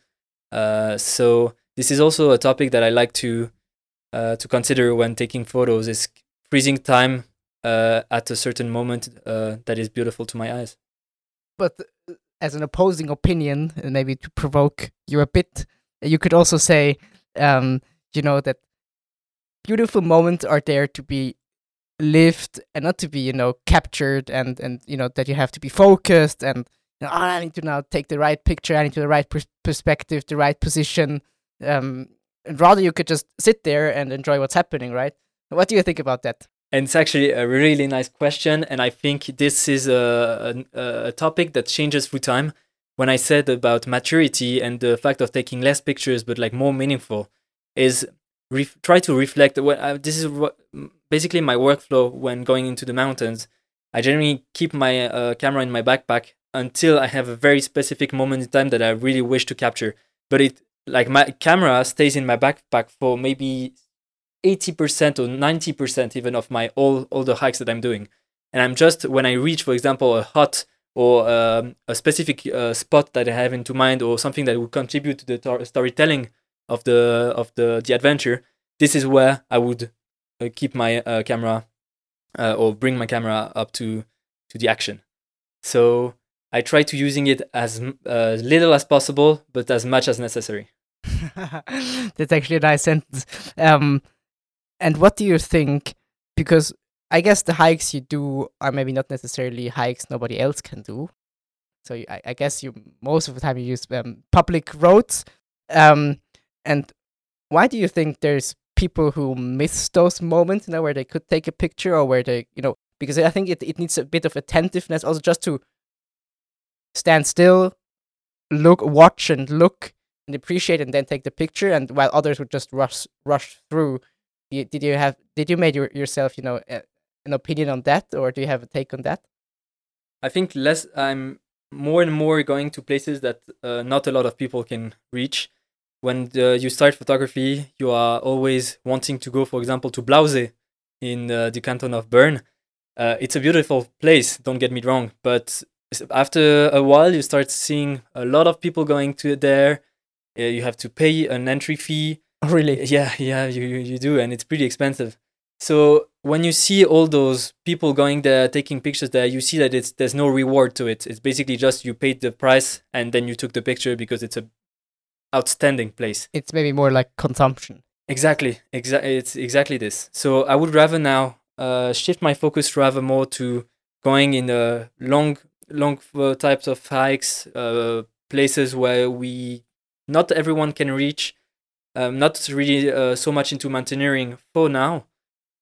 Uh, so this is also a topic that I like to uh, to consider when taking photos is freezing time uh, at a certain moment uh, that is beautiful to my eyes. but uh, as an opposing opinion, maybe to provoke you a bit, you could also say, um, you know, that beautiful moments are there to be lived and not to be, you know, captured, and and you know that you have to be focused and. You know, "Oh, I need to now take the right picture. I need to the right pers- perspective, the right position. Um, rather, you could just sit there and enjoy what's happening, right? What do you think about that? And it's actually a really nice question, and I think this is a, a, a topic that changes through time. When I said about maturity and the fact of taking less pictures but like more meaningful, is ref- try to reflect. What uh, this is what, basically my workflow when going into the mountains. I generally keep my uh, camera in my backpack until I have a very specific moment in time that I really wish to capture. But it like my camera stays in my backpack for maybe 80% or 90% even of my all all the hikes that I'm doing. And I'm just when I reach for example a hut or um, a specific uh, spot that I have into mind or something that would contribute to the tar- storytelling of the of the the adventure, this is where I would uh, keep my uh, camera uh, or bring my camera up to to the action. So I try to using it as uh, little as possible, but as much as necessary. That's actually a nice sentence. Um, and what do you think? Because I guess the hikes you do are maybe not necessarily hikes nobody else can do. So you, I, I, guess you most of the time you use um, public roads. Um, and why do you think there's people who miss those moments, you know, where they could take a picture or where they, you know, because I think it, it needs a bit of attentiveness also just to stand still, look, watch and look and appreciate and then take the picture and while others would just rush rush through. Did you have did you make your, yourself you know a, an opinion on that or do you have a take on that? I think less i'm more and more going to places that uh, not a lot of people can reach. When the, you start photography you are always wanting to go for example to Blausee in uh, the canton of bern. Uh, it's a beautiful place don't get me wrong but after a while you start seeing a lot of people going to there. uh, you have to pay an entry fee. Really? Yeah yeah you, you do and it's pretty expensive. So when you see all those people going there taking pictures there you see that it's there's no reward to it. It's basically just you paid the price and then you took the picture because it's a outstanding place. It's maybe more like consumption. Exactly exactly it's exactly this. So i would rather now uh, shift my focus rather more to going in the long long uh, types of hikes uh, places where we not everyone can reach um, not really uh, so much into mountaineering for now,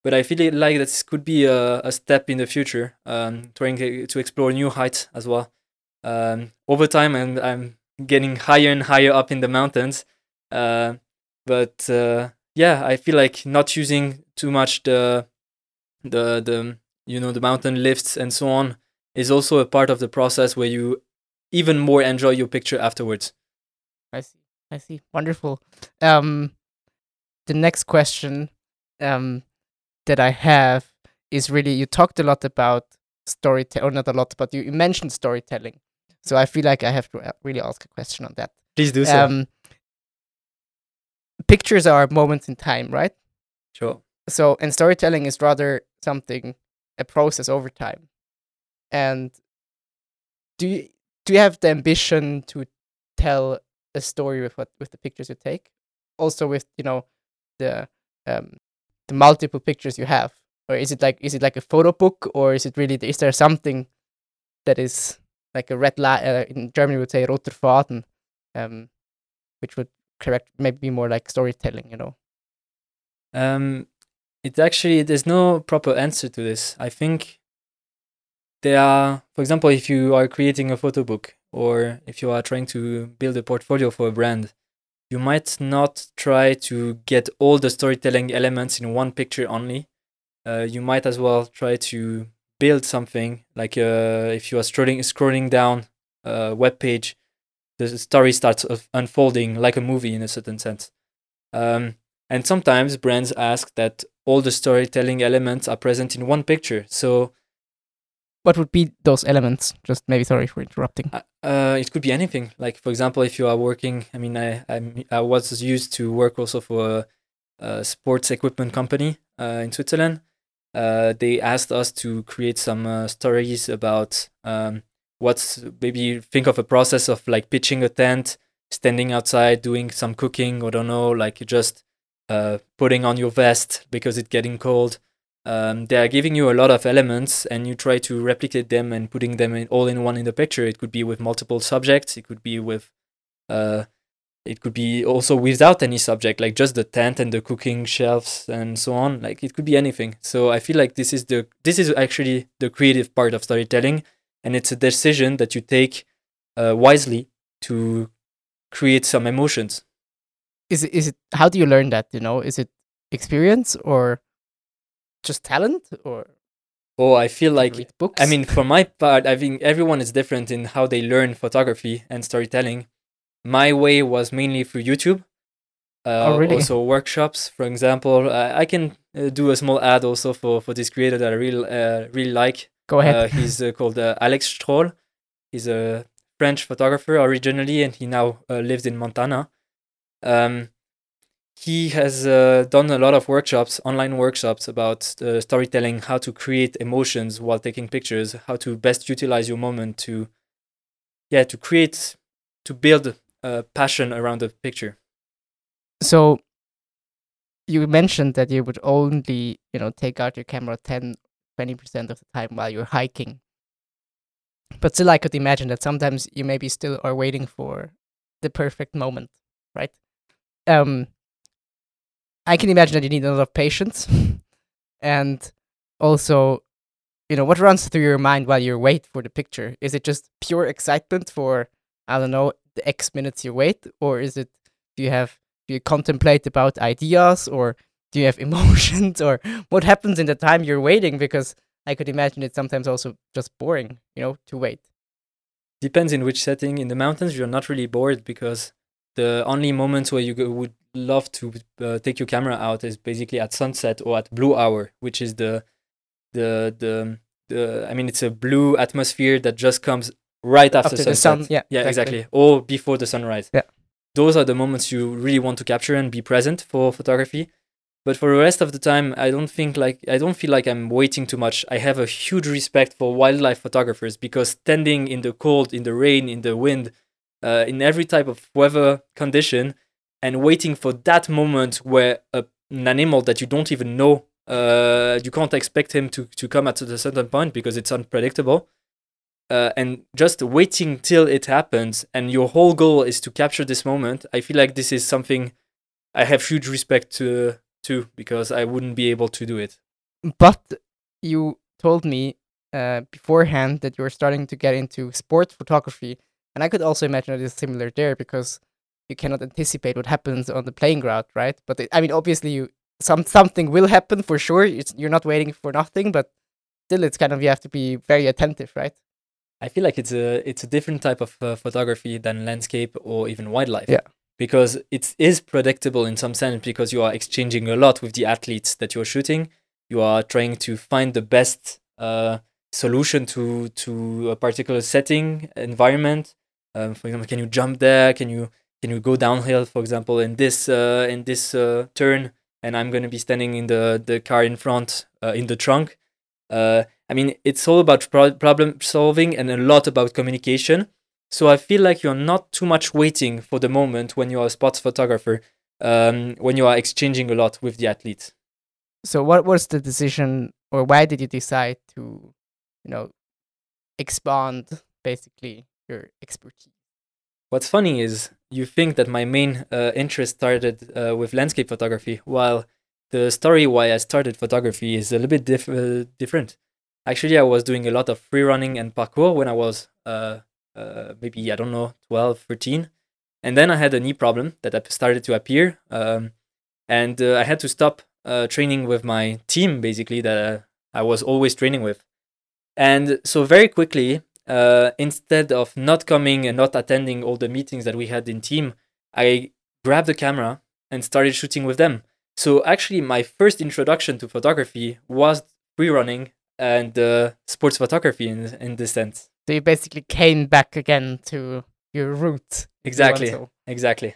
but I feel like this could be a, a step in the future, um, trying to explore new heights as well. Um, over time, and I'm getting higher and higher up in the mountains. Uh, but uh, yeah, I feel like not using too much the the the you know the mountain lifts and so on is also a part of the process where you even more enjoy your picture afterwards. I see. I see. Wonderful. Um, the next question um, that I have is really you talked a lot about storytelling, or not a lot, but you, you mentioned storytelling. So I feel like I have to uh, really ask a question on that. Please do so. Um, pictures are moments in time, right? Sure. So, and storytelling is rather something, a process over time. And do you do you have the ambition to tell a story with what with the pictures you take, also with you know the um, the multiple pictures you have, or is it like is it like a photo book, or is it really is there something that is like a red line uh, in Germany would say roter Faden, um, which would correct maybe be more like storytelling, you know. Um, it actually there's no proper answer to this. I think there are, for example, if you are creating a photo book, or if you are trying to build a portfolio for a brand, you might not try to get all the storytelling elements in one picture only. Uh, you might as well try to build something like uh, if you are scrolling scrolling down a web page, the story starts unfolding like a movie in a certain sense. Um, and sometimes brands ask that all the storytelling elements are present in one picture. So what would be those elements? Just maybe sorry for interrupting. Uh, uh, it could be anything. Like for example, if you are working, I mean, I I'm, i was used to work also for a, a sports equipment company uh, in Switzerland. Uh, they asked us to create some uh, stories about um, what's maybe think of a process of like pitching a tent, standing outside, doing some cooking, or don't know, like just uh, putting on your vest because it's getting cold um, they are giving you a lot of elements and you try to replicate them and putting them in, all in one in the picture. It could be with multiple subjects. It could be with uh, it could be also without any subject like just the tent and the cooking shelves and so on. Like it could be anything. So i feel like this is the this is actually the creative part of storytelling. And it's a decision that you take uh, wisely to create some emotions. Is it is it how do you learn that? You know, is it experience or just talent or Oh, I feel like? I mean, for my part, I think everyone is different in how they learn photography and storytelling. My way was mainly through YouTube. Uh, Oh, really? Also, workshops, for example. Uh, I can uh, do a small ad also for, for this creator that I really uh, really like. go ahead. Uh, he's uh, called uh, Alex Strohl. He's a French photographer originally, and he now uh, lives in Montana. Um, he has uh, done a lot of workshops, online workshops about uh, storytelling, how to create emotions while taking pictures, how to best utilize your moment to, yeah, to create, to build uh, passion around a picture. so you mentioned that you would only you know take out your camera 10 20% of the time while you're hiking but still i could imagine that sometimes you maybe still are waiting for the perfect moment right um i can imagine that you need a lot of patience. And also you know what runs through your mind while you wait for the picture? Is it just pure excitement for i don't know the x minutes you wait? Or is it do you have do you contemplate about ideas? Or do you have emotions? Or what happens in the time you're waiting? Because i could imagine it's sometimes also just boring you know to wait. Depends in which setting. In the mountains, you're not really bored because the only moments where you go, would love to uh, take your camera out is basically at sunset or at blue hour, which is the the the the. I mean, it's a blue atmosphere that just comes right after, after the sunset. sun yeah Yeah, exactly. Or before the sunrise. Yeah. Those are the moments you really want to capture and be present for photography. But for the rest of the time, I don't think like I don't feel like I'm waiting too much. I have a huge respect for wildlife photographers because standing in the cold, in the rain, in the wind, uh, in every type of weather condition, and waiting for that moment where a, an animal that you don't even know, uh, you can't expect him to to come at a certain point because it's unpredictable uh, and just waiting till it happens and your whole goal is to capture this moment i feel like this is something i have huge respect to to because i wouldn't be able to do it. But you told me uh, beforehand that you were starting to get into sport photography and i could also imagine it is similar there because you cannot anticipate what happens on the playing ground right? But it, i mean obviously you some something will happen for sure. It's, you're not waiting for nothing but still it's kind of you have to be very attentive right? I feel like it's a it's a different type of uh, photography than landscape or even wildlife. Yeah. because it is predictable in some sense because you are exchanging a lot with the athletes that you're shooting. You are trying to find the best uh, solution to to a particular setting environment. Um, for example can you jump there? Can you can you go downhill for example in this uh, in this uh, turn and i'm going to be standing in the the car in front uh, in the trunk? Uh, i mean it's all about pro- problem solving and a lot about communication. So i feel like you're not too much waiting for the moment when you are a sports photographer um, when you are exchanging a lot with the athletes so what was the decision or why did you decide to you know expand basically your expertise? What's funny is you think that my main uh, interest started uh, with landscape photography, while the story why I started photography is a little bit diff- uh, different. Actually, I was doing a lot of free running and parkour when I was uh, uh, maybe, I don't know, 12, 13. And then I had a knee problem that started to appear. Um, and uh, I had to stop training with my team, basically, that I was always training with. And so, very quickly, uh, instead of not coming and not attending all the meetings that we had in team, I grabbed the camera and started shooting with them. So actually, my first introduction to photography was free running and uh, sports photography in in this sense. so you basically came back again to your roots if you Exactly, exactly.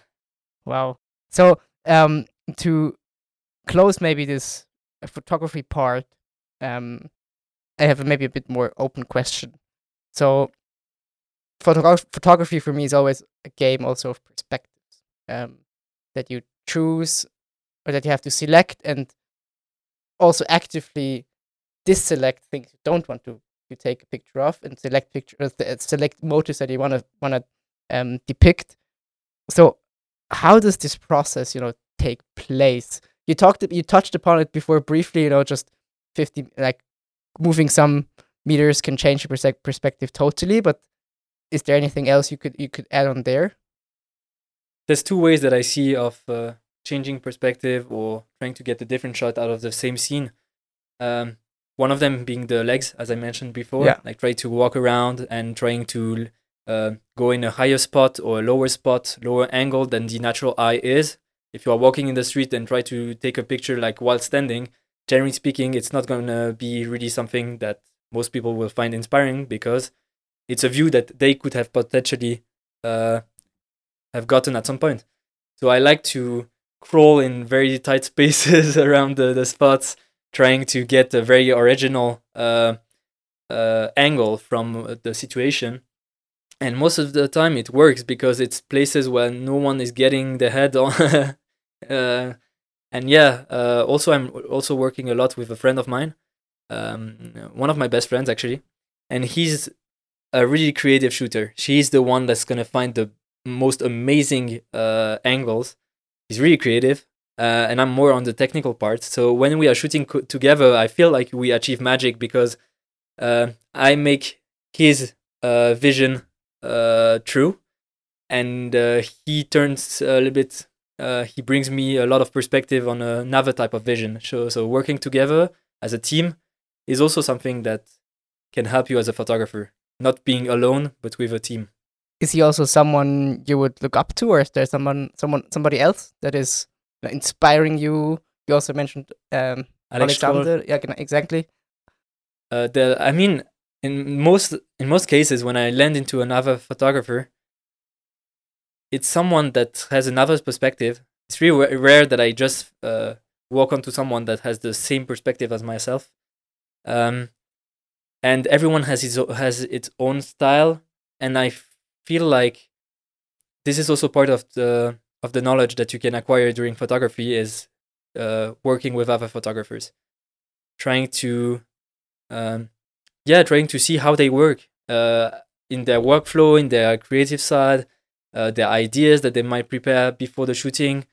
Wow. So, um, to close maybe this uh, photography part, um, I have maybe a bit more open question. So, photogra- photography for me is always a game also of perspectives. Um, that you choose or that you have to select and also actively deselect things you don't want to to take a picture of and select picture uh, select motives that you want to want to um, depict. So how does this process, you know, take place? You talked, you touched upon it before briefly. You know, just fifty, like moving some meters can change your persec- perspective totally. But is there anything else you could you could add on there? there's two ways that I see of uh, changing perspective or trying to get a different shot out of the same scene. Um, one of them being the legs, as I mentioned before, Yeah. like try to walk around and trying to uh, go in a higher spot or a lower spot, lower angle than the natural eye is. If you are walking in the street and try to take a picture like while standing, generally speaking, it's not going to be really something that most people will find inspiring because it's a view that they could have potentially uh, have gotten at some point. So I like to crawl in very tight spaces around the, the spots, trying to get a very original uh, uh, angle from the situation. And most of the time it works because it's places where no one is getting the head on. uh, and yeah, uh, also I'm also working a lot with a friend of mine, um, one of my best friends actually, and he's a really creative shooter. She's the one that's gonna find the most amazing uh, angles. He's really creative, uh, and I'm more on the technical part. So when we are shooting co- together, I feel like we achieve magic because uh, I make his uh, vision uh, true, and uh, he turns a little bit. He brings me a lot of perspective on another type of vision. So, so working together as a team is also something that can help you as a photographer. Not being alone, but with a team. Is he also someone you would look up to, or is there someone, someone, somebody else that is inspiring you? You also mentioned um, Alex Alexander. Yeah, exactly. uh, the I mean, in most in most cases, when I land into another photographer, it's someone that has another perspective. It's really rare that I just uh, walk onto someone that has the same perspective as myself. Um, and everyone has his has its own style, and I feel like this is also part of the of the knowledge that you can acquire during photography is uh, working with other photographers, trying to um, yeah, trying to see how they work uh, in their workflow, in their creative side, uh, their ideas that they might prepare before the shooting,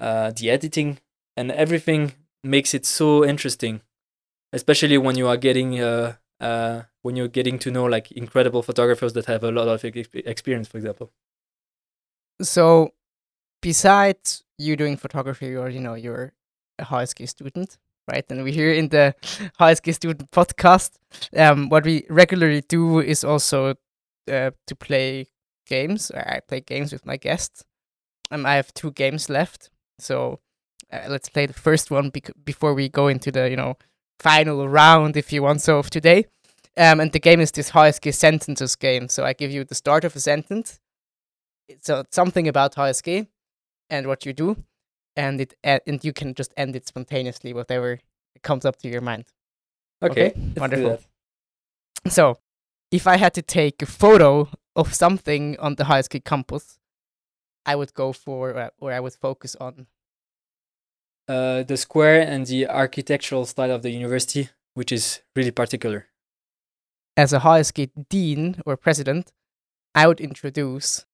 uh, the editing, and everything makes it so interesting, especially when you are getting uh, uh, when you're getting to know like incredible photographers that have a lot of ex- experience, for example. So, besides you doing photography, or you know, you're a HSG student, right? And we here in the HSG student podcast, um, what we regularly do is also uh, to play games. I play games with my guests. Um, I have two games left, so uh, let's play the first one bec- before we go into the you know final round, if you want so, of today. Um, and the game is this HSG sentences game. So I give you the start of a sentence so it's something about HSG and what you do, and it uh, and you can just end it spontaneously, whatever comes up to your mind. Okay, Okay, wonderful. So, if I had to take a photo of something on the HSG campus, I would go for uh, or I would focus on Uh, the square and the architectural style of the university, which is really particular. as a HSG dean or president. I would introduce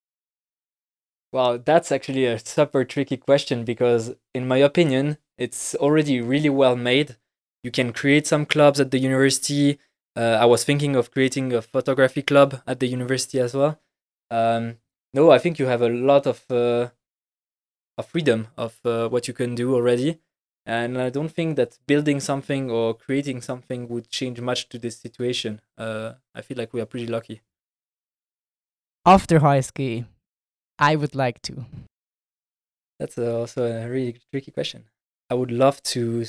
Well, that's actually a super tricky question because, in my opinion, it's already really well made. You can create some clubs at the university. Uh, I was thinking of creating a photography club at the university as well. Um, no, I think you have a lot of uh, of freedom of uh, what you can do already, and I don't think that building something or creating something would change much to this situation. Uh, I feel like we are pretty lucky. after HSG. I would like to. That's also a really tricky question. I would love to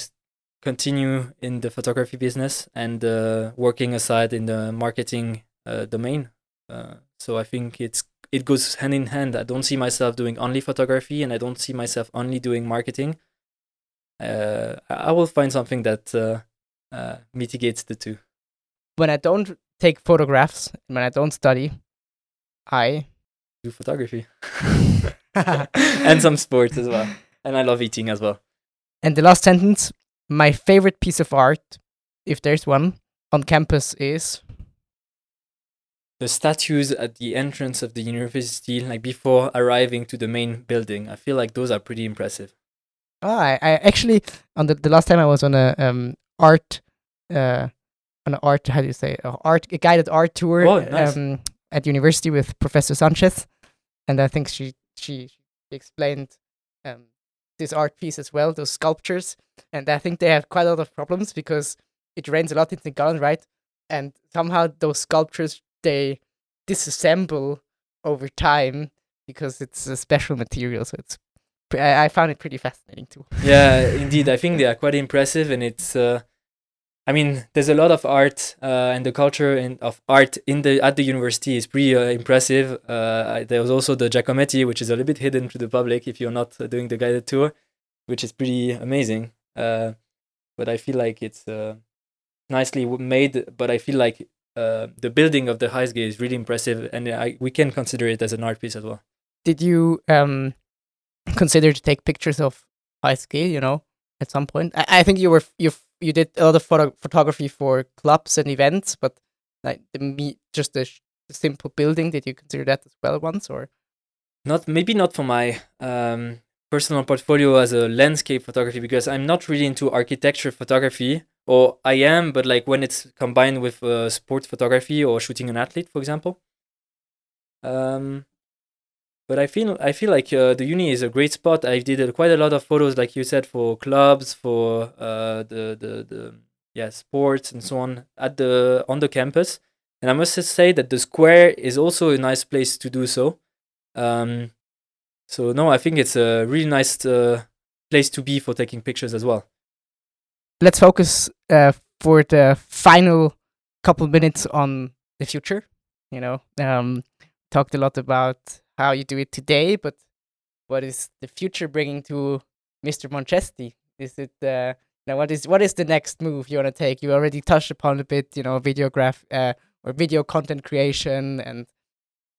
continue in the photography business and uh, working aside in the marketing uh, domain. Uh, so I think it's it goes hand in hand. I don't see myself doing only photography, and I don't see myself only doing marketing. Uh, I will find something that uh, uh, mitigates the two. When I don't take photographs, when I don't study, I Do photography and some sports as well, and I love eating as well. And the last sentence my favorite piece of art, if there's one, on campus is. The statues at the entrance of the university, like before arriving to the main building. I feel like those are pretty impressive. Oh, I, I actually, on the, the last time I was on a um, art, uh, on an art, how do you say, a art, a guided art tour Oh, nice. um, at university with Professor Sanchez. And I think she, she explained um, this art piece as well, those sculptures, and I think they have quite a lot of problems because it rains a lot in the garden, right? And somehow those sculptures they disassemble over time because it's a special material. So it's I, I found it pretty fascinating too. yeah, indeed. I think they are quite impressive, and it's. Uh, I mean, there's a lot of art uh, and the culture in, of art in the at the university is pretty uh, impressive. Uh, there was also the Giacometti, which is a little bit hidden to the public if you're not uh, doing the guided tour, which is pretty amazing. Uh, but I feel like it's uh, nicely made. But I feel like the building of the HSG is really impressive, and I, we can consider it as an art piece as well. Did you um, consider to take pictures of HSG? You know, at some point. I, I think you were you you did a lot of photo- photography for clubs and events, but like the me just the, sh- the simple building. Did you consider that as well once or? Not maybe not for my um, personal portfolio as a landscape photography because I'm not really into architecture photography, or I am, but like when it's combined with uh, sport photography or shooting an athlete, for example. Um, but I feel I feel like uh, the uni is a great spot. I did uh, quite a lot of photos, like you said, for clubs, for uh, the the the yeah sports and so on at the on the campus. And I must say that the square is also a nice place to do so. Um, so no, I think it's a really nice uh, place to be for taking pictures as well. Let's focus uh, for the final couple minutes on the future. You know, um, talked a lot about how you do it today, but what is the future bringing to Mr. Moncesti? Is it uh, now what is what is the next move you want to take? You already touched upon a bit, you know, videograph uh, or video content creation and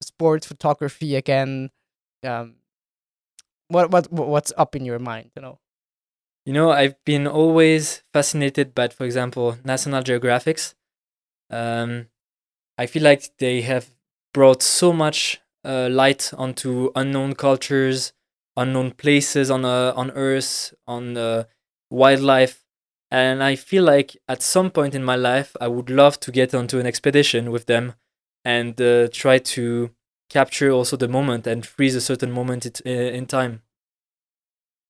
sports photography again. Um, what what what's up in your mind? You know. You know, I've been always fascinated by, for example, National Geographics. Um, I feel like they have brought so much uh, light onto unknown cultures, unknown places on uh, on Earth, on uh, wildlife, and I feel like at some point in my life I would love to get onto an expedition with them and uh, try to capture also the moment and freeze a certain moment it, uh, in time.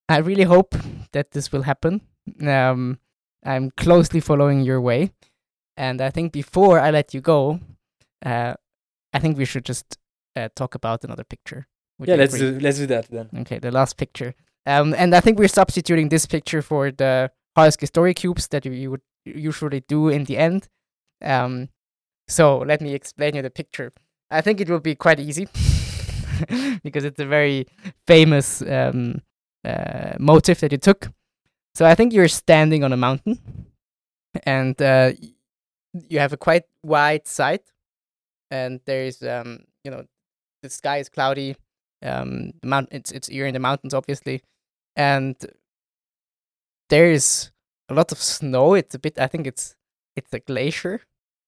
I really hope that this will happen. Um, I'm closely following your way, and I think before I let you go, uh, I think we should just uh, talk about another picture. Would yeah, let's do, let's do that then. Okay, the last picture. Um, and I think we're substituting this picture for the HSG story cubes that you would usually do in the end. Um, so let me explain you the picture. I think it will be quite easy because it's a very famous um, uh, motif that you took. So I think you're standing on a mountain, and uh, you have a quite wide sight, and there is um, you know the sky is cloudy. Um, the mount it's it's you're in the mountains obviously, and there's a lot of snow. It's a bit. I think it's it's a glacier.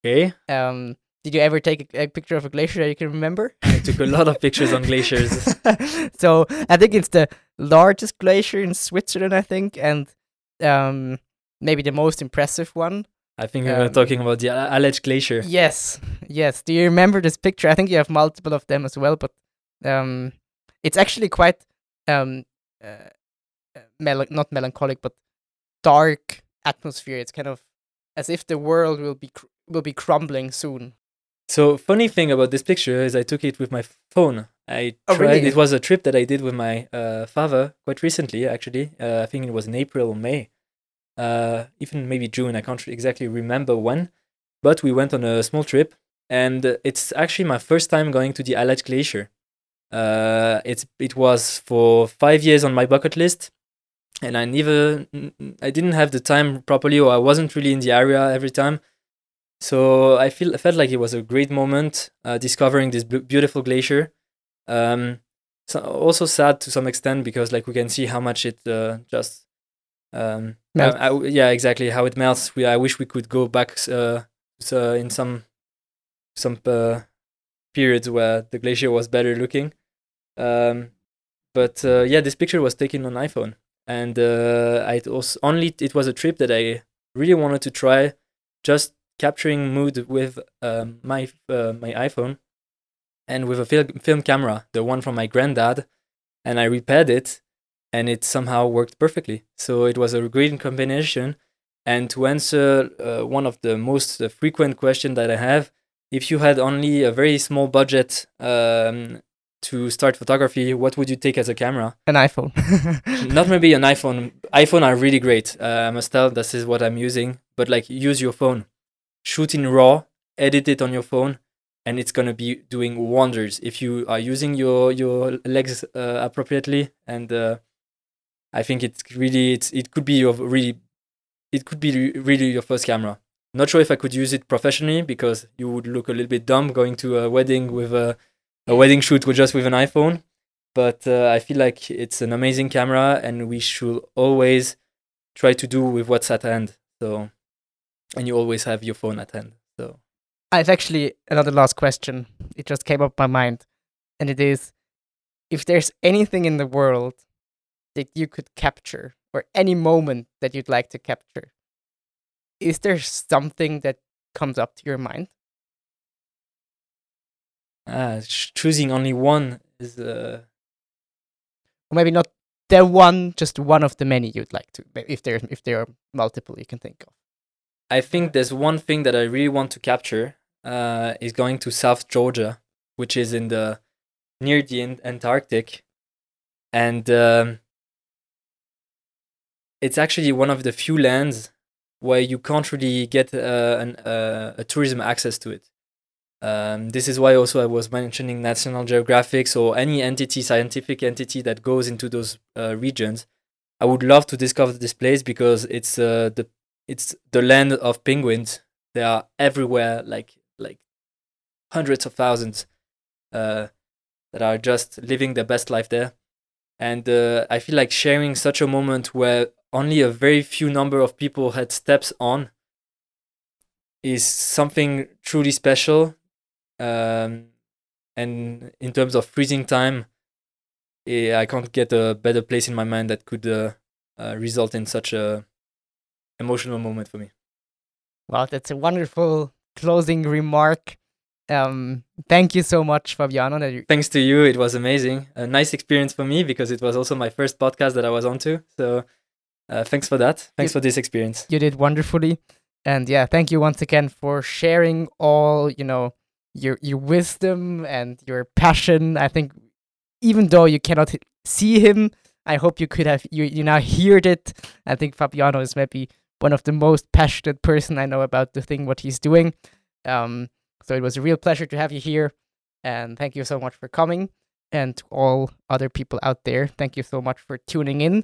Okay. Um, did you ever take a, a, picture of a glacier that you can remember? I took a lot of pictures on glaciers. so I think it's the largest glacier in Switzerland. I think, and um, maybe the most impressive one. I think um, we are talking about the Aletsch Glacier. Yes, yes. Do you remember this picture? I think you have multiple of them as well, but um, it's actually quite um, uh, uh mel- not melancholic, but dark atmosphere. It's kind of as if the world will be cr- will be crumbling soon. So funny thing about this picture is I took it with my phone. I oh, tried. Really? It was a trip that I did with my uh, father quite recently, actually. Uh, I think it was in April or May uh, even maybe June. I can't exactly remember when, but we went on a small trip, and it's actually my first time going to the Aletsch Glacier. Uh, it's it was for five years on my bucket list, and I never, I didn't have the time properly, or I wasn't really in the area every time. So I feel I felt like it was a great moment uh, discovering this b- beautiful glacier. Um, so also sad to some extent because like we can see how much it uh, just um, I, I, yeah, exactly how it melts. We I wish we could go back uh, so in some some uh, periods where the glacier was better looking. Um, but uh, yeah, this picture was taken on iPhone, and uh, I also only it was a trip that I really wanted to try, just capturing mood with um, my uh, my iPhone, and with a film film camera, the one from my granddad and I repaired it, and it somehow worked perfectly. So it was a great combination. And to answer uh, one of the most uh, frequent questions that I have, if you had only a very small budget um, to start photography, what would you take as a camera? An iPhone. Not maybe an iPhone. iPhone are really great. Uh, I must tell, this is what I'm using. But like, use your phone, shoot in RAW, edit it on your phone, and it's gonna be doing wonders if you are using your your legs uh, appropriately. And uh, I think it's really it's it could be your really it could be really your first camera. Not sure if I could use it professionally because you would look a little bit dumb going to a wedding with a, a wedding shoot with just with an iPhone. But uh, I feel like it's an amazing camera, and we should always try to do with what's at hand. So, and you always have your phone at hand. So, I have actually another last question. It just came up my mind, and it is: if there's anything in the world that you could capture, or any moment that you'd like to capture, is there something that comes up to your mind? uh, choosing only one is uh, Or maybe not the one, just one of the many you'd like to. If there, if there are multiple you can think of. I think there's one thing that I really want to capture uh, is going to South Georgia, which is in the near the An- Antarctic, and um, it's actually one of the few lands where you can't really get uh, an, uh, a tourism access to it. Um, this is why also I was mentioning National Geographic or any entity, scientific entity that goes into those uh, regions. I would love to discover this place because it's uh, the it's the land of penguins. They are everywhere, like like hundreds of thousands uh, that are just living their best life there. And uh, I feel like sharing such a moment where only a very few number of people had steps on is something truly special. Um, and in terms of freezing time, eh, I can't get a better place in my mind that could uh, uh, result in such a emotional moment for me. Well, that's a wonderful closing remark. Um, thank you so much, Fabiano. That you, Thanks to you, it was amazing. A nice experience for me because it was also my first podcast that I was onto. So uh, thanks for that. Thanks You- for this experience. you did wonderfully, and yeah, thank you once again for sharing all you know your your wisdom and your passion. I think even though you cannot see him, I hope you could have you you now heard it. I think Fabiano is maybe one of the most passionate person I know about the thing what he's doing. Um, so it was a real pleasure to have you here, and thank you so much for coming. And to all other people out there, thank you so much for tuning in.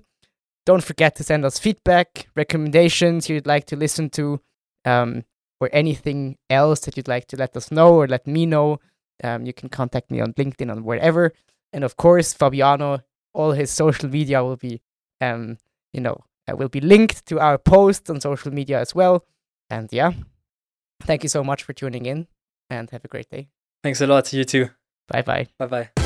Don't forget to send us feedback, recommendations you'd like to listen to, um, or anything else that you'd like to let us know or let me know. Um, you can contact me on LinkedIn or wherever. And of course, Fabiano, all his social media will be, um, you know, uh, will be linked to our posts on social media as well. And yeah, thank you so much for tuning in and have a great day. Thanks a lot. To you too. Bye bye. Bye bye.